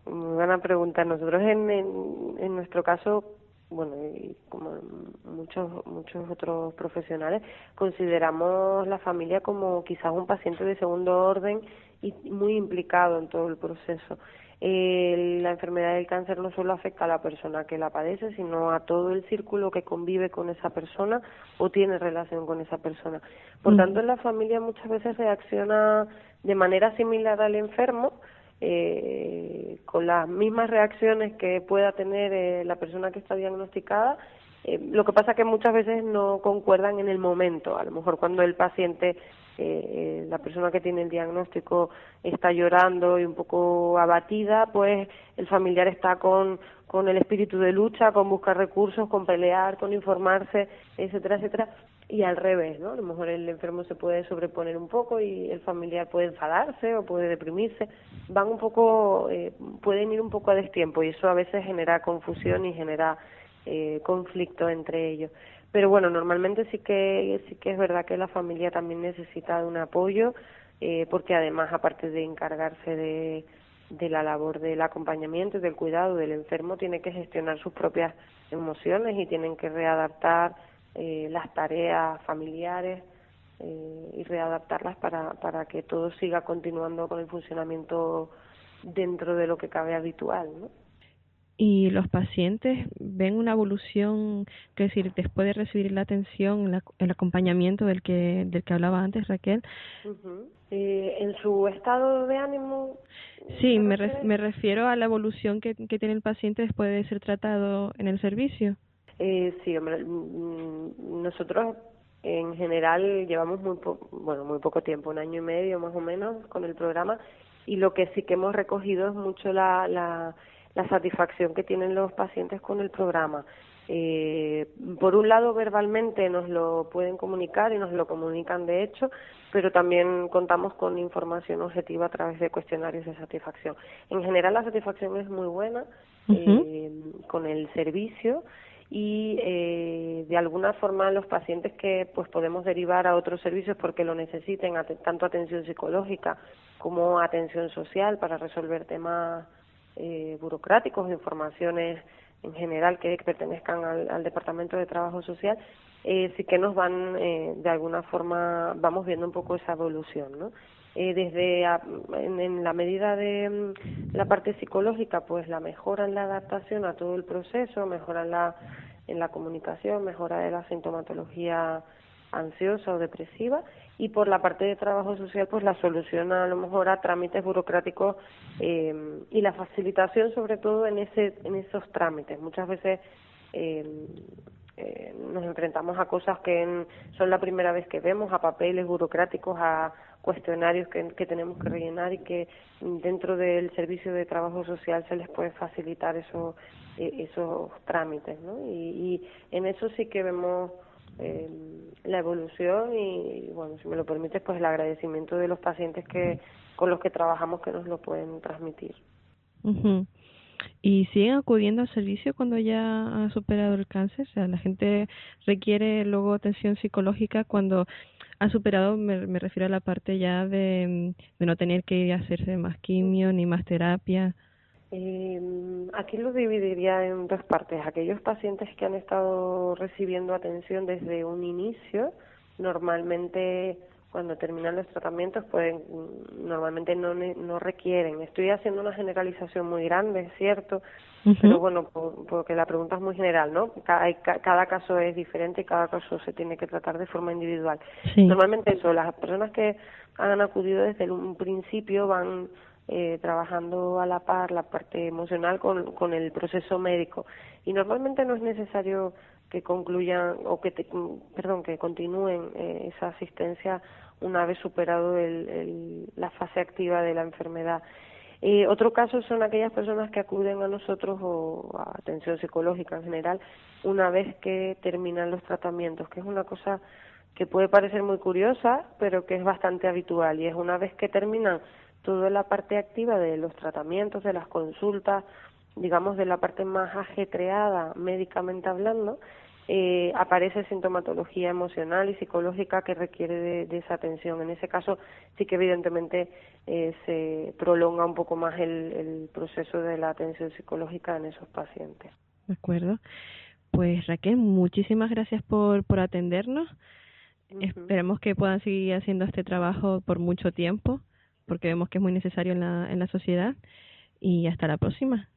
Muy buena pregunta. Nosotros en, en, nuestro caso, bueno, y como muchos muchos otros profesionales, consideramos la familia como quizás un paciente de segundo orden y muy implicado en todo el proceso. Eh, la enfermedad del cáncer no solo afecta a la persona que la padece, sino a todo el círculo que convive con esa persona o tiene relación con esa persona. Por tanto, la familia muchas veces reacciona de manera similar al enfermo, eh, con las mismas reacciones que pueda tener eh, la persona que está diagnosticada. Eh, lo que pasa es que muchas veces no concuerdan en el momento. A lo mejor cuando el paciente, eh, la persona que tiene el diagnóstico está llorando y un poco abatida, pues el familiar está con, con el espíritu de lucha, con buscar recursos, con pelear, con informarse, etcétera, etcétera y al revés, ¿no? A lo mejor el enfermo se puede sobreponer un poco y el familiar puede enfadarse o puede deprimirse. Van un poco, eh, pueden ir un poco a destiempo y eso a veces genera confusión y genera eh, conflicto entre ellos. Pero bueno, normalmente sí que sí que es verdad que la familia también necesita de un apoyo eh, porque además aparte de encargarse de de la labor del acompañamiento y del cuidado del enfermo tiene que gestionar sus propias emociones y tienen que readaptar eh, las tareas familiares eh, y readaptarlas para, para que todo siga continuando con el funcionamiento dentro de lo que cabe habitual. ¿no? y los pacientes ven una evolución, que decir, después de recibir la atención, el acompañamiento del que del que hablaba antes Raquel. eh, en su estado de ánimo. Sí, me, me refiero a la evolución que, que tiene el paciente después de ser tratado en el servicio. Eh, sí, hombre, mm, nosotros en general llevamos muy bueno muy poco tiempo, un año y medio más o menos con el programa y lo que sí que hemos recogido es mucho la, la, la satisfacción que tienen los pacientes con el programa. Eh, por un lado, verbalmente nos lo pueden comunicar y nos lo comunican de hecho, pero también contamos con información objetiva a través de cuestionarios de satisfacción. En general, la satisfacción es muy buena eh, con el servicio y eh, de alguna forma los pacientes que pues podemos derivar a otros servicios porque lo necesiten tanto atención psicológica como atención social para resolver temas eh, burocráticos informaciones en general que pertenezcan al, departamento de trabajo social eh, sí que nos van eh, de alguna forma vamos viendo un poco esa evolución no eh, desde en, en, la medida de mm, la parte psicológica pues la mejora en la adaptación a todo el proceso mejora en la en la comunicación mejora de la sintomatología ansiosa o depresiva y por la parte de trabajo social pues la solución a lo mejor a trámites burocráticos eh, y la facilitación sobre todo en ese en esos trámites. Muchas veces eh, eh, nos enfrentamos a cosas que son la primera vez que vemos, a papeles burocráticos, a cuestionarios que, que, tenemos que rellenar y que dentro del servicio de trabajo social se les puede facilitar esos, eh, esos trámites. ¿no? Y, y en eso sí que vemos eh, la evolución y, bueno, si me lo permites, pues el agradecimiento de los pacientes que con los que trabajamos que nos lo pueden transmitir. ¿Y siguen acudiendo al servicio cuando ya ha superado el cáncer? O sea, la gente requiere luego atención psicológica cuando ha superado, me, refiero a la parte ya de, de no tener que hacerse más quimio ni más terapia. Eh, aquí lo dividiría en dos partes. Aquellos pacientes que han estado recibiendo atención desde un inicio, normalmente cuando terminan los tratamientos pueden normalmente no no requieren. Estoy haciendo una generalización muy grande es cierto pero bueno porque la pregunta es muy general no cada, cada caso es diferente y cada caso se tiene que tratar de forma individual. Normalmente eso las personas que han acudido desde un principio van eh, trabajando a la par la parte emocional con, con el proceso médico. Y normalmente no es necesario que concluyan o que perdón que continúen eh, esa asistencia una vez superado el, el, la fase activa de la enfermedad. Eh, otro caso son aquellas personas que acuden a nosotros o a atención psicológica en general una vez que terminan los tratamientos que es una cosa que puede parecer muy curiosa pero que es bastante habitual y es una vez que terminan toda la parte activa de los tratamientos, de las consultas, digamos de la parte más ajetreada médicamente hablando, eh, aparece sintomatología emocional y psicológica que requiere de, esa atención. En ese caso sí que evidentemente eh, se prolonga un poco más el, el proceso de la atención psicológica en esos pacientes. De acuerdo. Pues Raquel, muchísimas gracias por, por atendernos. Esperemos que puedan seguir haciendo este trabajo por mucho tiempo, porque vemos que es muy necesario en la, en la sociedad. Y hasta la próxima.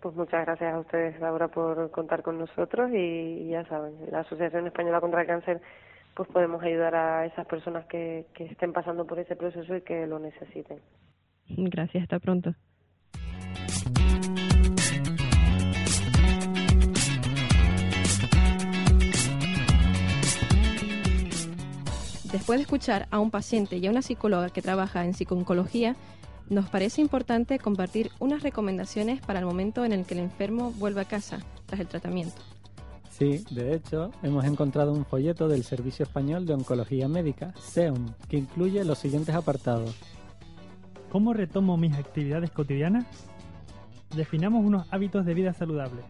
Pues muchas gracias a ustedes, Laura, por contar con nosotros y, ya saben, la Asociación Española contra el Cáncer, pues podemos ayudar a esas personas que, que estén pasando por ese proceso y que lo necesiten. Gracias, hasta pronto. Después de escuchar a un paciente y a una psicóloga que trabaja en psicooncología, nos parece importante compartir unas recomendaciones para el momento en el que el enfermo vuelve a casa tras el tratamiento. Sí, de hecho, hemos encontrado un folleto del Servicio Español de Oncología Médica, SEOM, que incluye los siguientes apartados. ¿Cómo retomo mis actividades cotidianas? Definamos unos hábitos de vida saludables.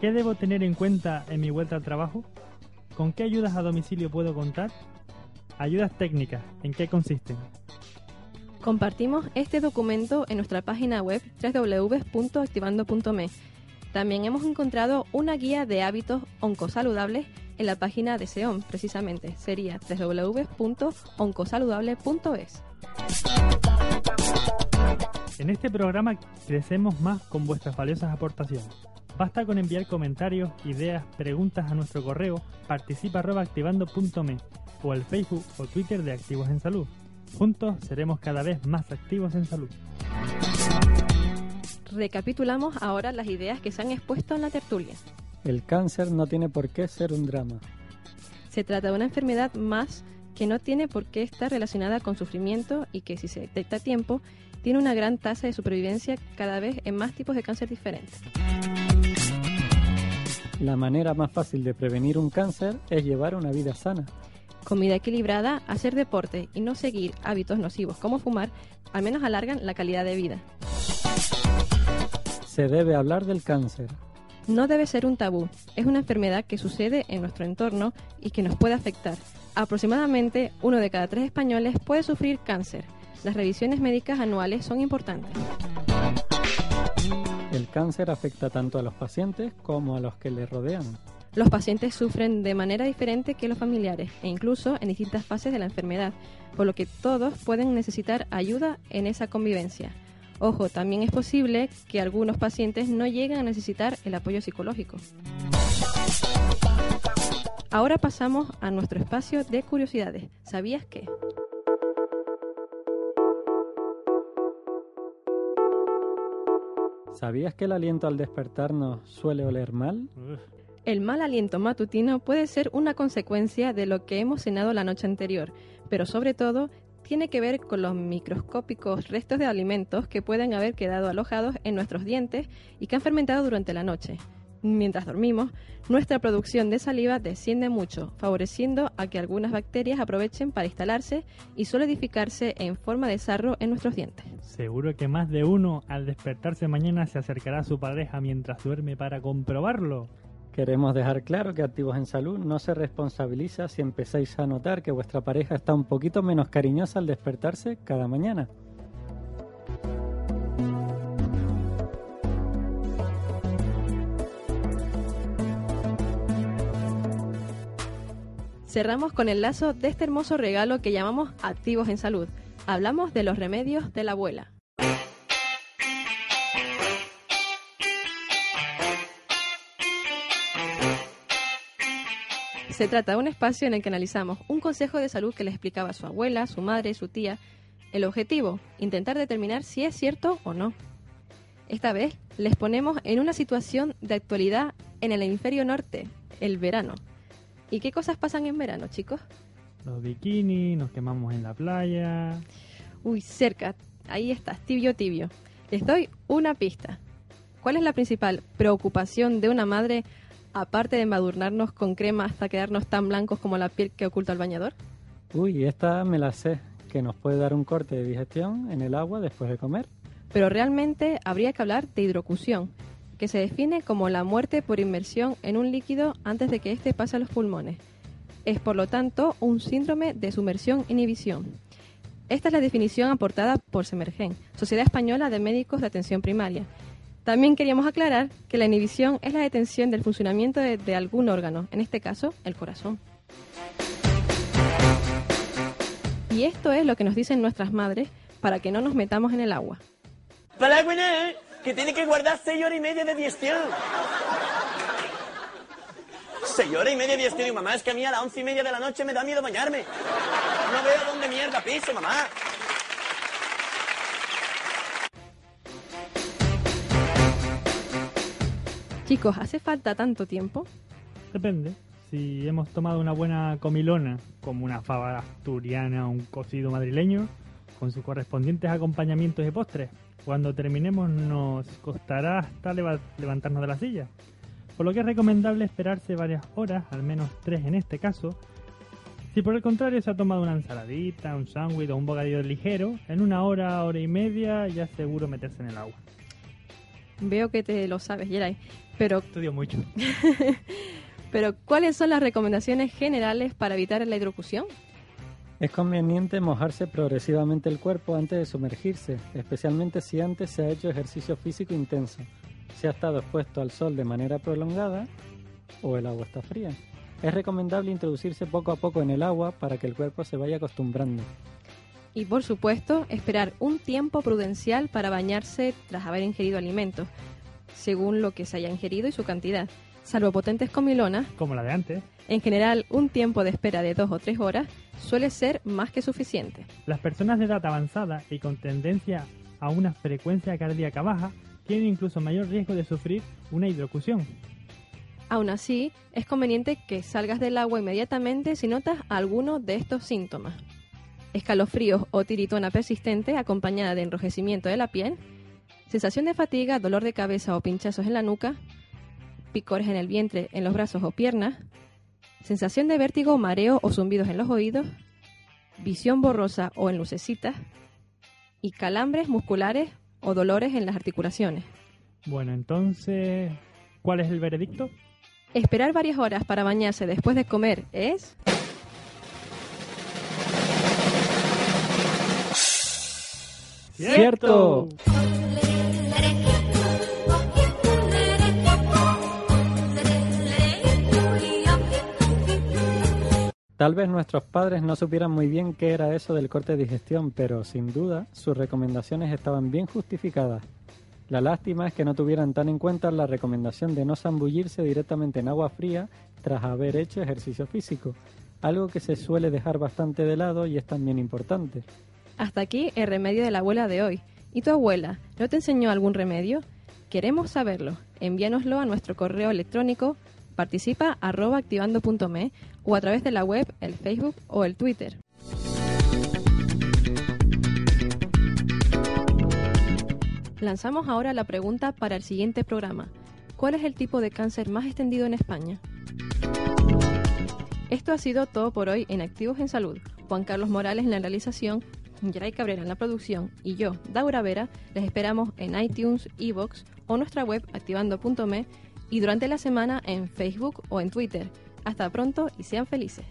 ¿Qué debo tener en cuenta en mi vuelta al trabajo? ¿Con qué ayudas a domicilio puedo contar? Ayudas técnicas, ¿en qué consisten? Compartimos este documento en nuestra página web www.activando.me. También hemos encontrado una guía de hábitos oncosaludables en la página de SEOM, precisamente. Sería www.oncosaludable.es. En este programa crecemos más con vuestras valiosas aportaciones. Basta con enviar comentarios, ideas, preguntas a nuestro correo participa.activando.me o al Facebook o Twitter de Activos en Salud. Juntos seremos cada vez más activos en salud. Recapitulamos ahora las ideas que se han expuesto en la tertulia. El cáncer no tiene por qué ser un drama. Se trata de una enfermedad más que no tiene por qué estar relacionada con sufrimiento y que si se detecta a tiempo tiene una gran tasa de supervivencia cada vez en más tipos de cáncer diferentes. La manera más fácil de prevenir un cáncer es llevar una vida sana comida equilibrada, hacer deporte y no seguir hábitos nocivos como fumar, al menos alargan la calidad de vida. Se debe hablar del cáncer. No debe ser un tabú. Es una enfermedad que sucede en nuestro entorno y que nos puede afectar. Aproximadamente uno de cada tres españoles puede sufrir cáncer. Las revisiones médicas anuales son importantes. El cáncer afecta tanto a los pacientes como a los que le rodean. Los pacientes sufren de manera diferente que los familiares e incluso en distintas fases de la enfermedad, por lo que todos pueden necesitar ayuda en esa convivencia. Ojo, también es posible que algunos pacientes no lleguen a necesitar el apoyo psicológico. Ahora pasamos a nuestro espacio de curiosidades. ¿Sabías qué? ¿Sabías que el aliento al despertarnos suele oler mal? El mal aliento matutino puede ser una consecuencia de lo que hemos cenado la noche anterior, pero sobre todo tiene que ver con los microscópicos restos de alimentos que pueden haber quedado alojados en nuestros dientes y que han fermentado durante la noche. Mientras dormimos, nuestra producción de saliva desciende mucho, favoreciendo a que algunas bacterias aprovechen para instalarse y solidificarse en forma de sarro en nuestros dientes. Seguro que más de uno al despertarse mañana se acercará a su pareja mientras duerme para comprobarlo. Queremos dejar claro que Activos en Salud no se responsabiliza si empezáis a notar que vuestra pareja está un poquito menos cariñosa al despertarse cada mañana. Cerramos con el lazo de este hermoso regalo que llamamos Activos en Salud. Hablamos de los remedios de la abuela. Se trata de un espacio en el que analizamos un consejo de salud que le explicaba su abuela, su madre, su tía. El objetivo, intentar determinar si es cierto o no. Esta vez les ponemos en una situación de actualidad en el hemisferio norte, el verano. ¿Y qué cosas pasan en verano, chicos? Los bikinis, nos quemamos en la playa. Uy, cerca, ahí estás, tibio, tibio. Les doy una pista. ¿Cuál es la principal preocupación de una madre aparte de embadurnarnos con crema hasta quedarnos tan blancos como la piel que oculta el bañador? Uy, esta me la sé, que nos puede dar un corte de digestión en el agua después de comer. Pero realmente habría que hablar de hidrocución. que se define como la muerte por inmersión en un líquido antes de que éste pase a los pulmones. Es por lo tanto un síndrome de sumersión-inhibición. Esta es la definición aportada por Semergen, Sociedad Española de Médicos de Atención Primaria. También queríamos aclarar que la inhibición es la detención del funcionamiento de, algún órgano, en este caso el corazón. Y esto es lo que nos dicen nuestras madres para que no nos metamos en el agua. Para ¿eh? que tiene que guardar seis horas y media de digestión. Seis horas y media de digestión. mamá, es que a mí a las once y media de la noche me da miedo bañarme. No veo dónde mierda piso, mamá. Chicos, ¿hace falta tanto tiempo? Depende. Si hemos tomado una buena comilona, como una fava asturiana o un cocido madrileño, con sus correspondientes acompañamientos de postres, cuando terminemos nos costará hasta levantarnos de la silla. Por lo que es recomendable esperarse varias horas, al menos tres en este caso. Si por el contrario se ha tomado una ensaladita, un sándwich o un bocadillo ligero, en una hora, hora y media ya seguro meterse en el agua. Veo que te lo sabes, Yeray, pero... Estudio mucho. pero, ¿cuáles son las recomendaciones generales para evitar la hidrocución? Es conveniente mojarse progresivamente el cuerpo antes de sumergirse, especialmente si antes se ha hecho ejercicio físico intenso, si ha estado expuesto al sol de manera prolongada o el agua está fría. Es recomendable introducirse poco a poco en el agua para que el cuerpo se vaya acostumbrando. Y por supuesto, esperar un tiempo prudencial para bañarse tras haber ingerido alimentos, según lo que se haya ingerido y su cantidad. Salvo potentes comilonas, como la de antes, en general, un tiempo de espera de dos o tres horas suele ser más que suficiente. Las personas de edad avanzada y con tendencia a una frecuencia cardíaca baja tienen incluso mayor riesgo de sufrir una hidrocución. Aún así, es conveniente que salgas del agua inmediatamente si notas alguno de estos síntomas. Escalofríos o tiritona persistente acompañada de enrojecimiento de la piel, sensación de fatiga, dolor de cabeza o pinchazos en la nuca, picores en el vientre, en los brazos o piernas, sensación de vértigo, mareo o zumbidos en los oídos, visión borrosa o en lucecitas y calambres musculares o dolores en las articulaciones. Bueno, entonces, ¿cuál es el veredicto? Esperar varias horas para bañarse después de comer es... ¡Cierto! Tal vez nuestros padres no supieran muy bien qué era eso del corte de digestión, pero sin duda sus recomendaciones estaban bien justificadas. La lástima es que no tuvieran tan en cuenta la recomendación de no zambullirse directamente en agua fría tras haber hecho ejercicio físico, algo que se suele dejar bastante de lado y es también importante. Hasta aquí el remedio de la abuela de hoy. ¿Y tu abuela no te enseñó algún remedio? Queremos saberlo. Envíanoslo a nuestro correo electrónico participa arroba activando.me o a través de la web, el Facebook o el Twitter. Lanzamos ahora la pregunta para el siguiente programa. ¿Cuál es el tipo de cáncer más extendido en España? Esto ha sido todo por hoy en Activos en Salud. Juan Carlos Morales en la realización, Yaray Cabrera en la producción y yo, Daura Vera, les esperamos en iTunes, Evox o nuestra web activando.me y durante la semana en Facebook o en Twitter. Hasta pronto y sean felices.